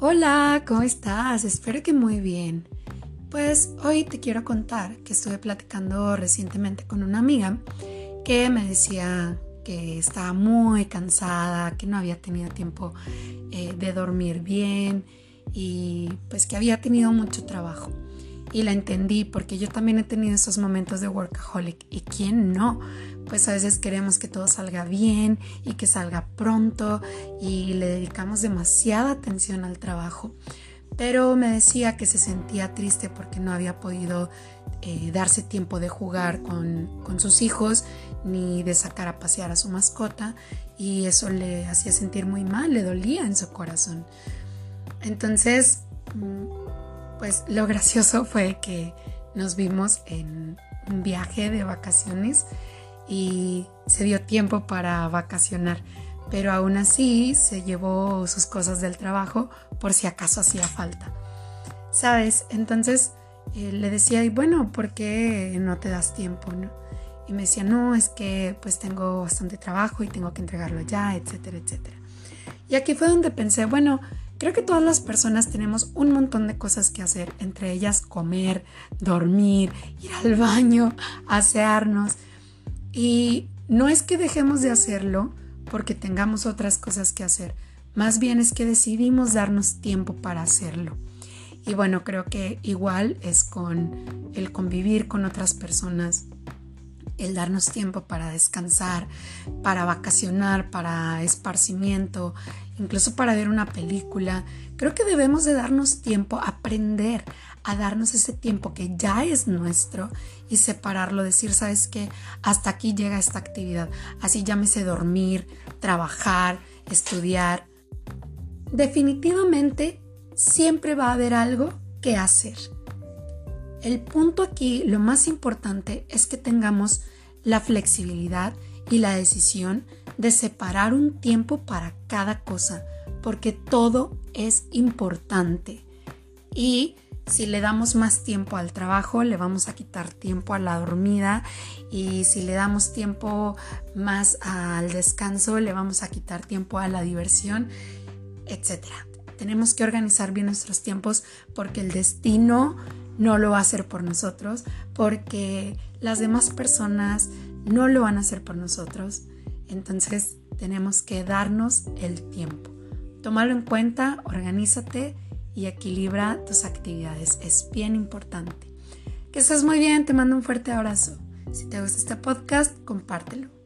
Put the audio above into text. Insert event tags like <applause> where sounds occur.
Hola, ¿cómo estás? Espero que muy bien. Pues hoy te quiero contar que estuve platicando recientemente con una amiga que me decía que estaba muy cansada, que no había tenido tiempo eh, de dormir bien y pues que había tenido mucho trabajo. Y la entendí porque yo también he tenido esos momentos de workaholic. ¿Y quién no? Pues a veces queremos que todo salga bien y que salga pronto y le dedicamos demasiada atención al trabajo. Pero me decía que se sentía triste porque no había podido eh, darse tiempo de jugar con, con sus hijos ni de sacar a pasear a su mascota y eso le hacía sentir muy mal, le dolía en su corazón. Entonces, mm, pues lo <laughs> gracioso fue que nos vimos en un viaje de vacaciones y se dio tiempo para vacacionar, pero aún así se llevó sus cosas del trabajo por si acaso hacía falta. ¿Sabes? Entonces eh, le decía, y bueno, ¿por qué no te das tiempo? Y me decía, no, es que pues tengo bastante trabajo y tengo que entregarlo ya, etcétera, etcétera. Y aquí fue donde pensé, bueno, Creo que todas las personas tenemos un montón de cosas que hacer, entre ellas comer, dormir, ir al baño, <laughs> asearnos. Y no es que dejemos de hacerlo porque tengamos otras cosas que hacer, más bien es que decidimos darnos tiempo para hacerlo. Y bueno, creo que igual es con el convivir con otras personas, el darnos tiempo para descansar, para vacacionar, para esparcimiento, incluso para ver una película. Creo que debemos de darnos tiempo, aprender a darnos ese tiempo que ya es nuestro y separarlo, decir, sabes que hasta aquí llega esta actividad. Así llámese dormir, trabajar, estudiar. Definitivamente siempre va a haber algo que hacer. El punto aquí, lo más importante, es que tengamos la flexibilidad y la decisión de separar un tiempo para cada cosa, porque todo es importante. Y si le damos más tiempo al trabajo, le vamos a quitar tiempo a la dormida y si le damos tiempo más al descanso, le vamos a quitar tiempo a la diversión, etc. Tenemos que organizar bien nuestros tiempos porque el destino no lo va a hacer por nosotros, porque las demás personas no lo van a hacer por nosotros. Entonces tenemos que darnos el tiempo. Tómalo en cuenta, organízate y equilibra tus actividades. Es bien importante. Que estés muy bien, te mando un fuerte abrazo. Si te gusta este podcast, compártelo.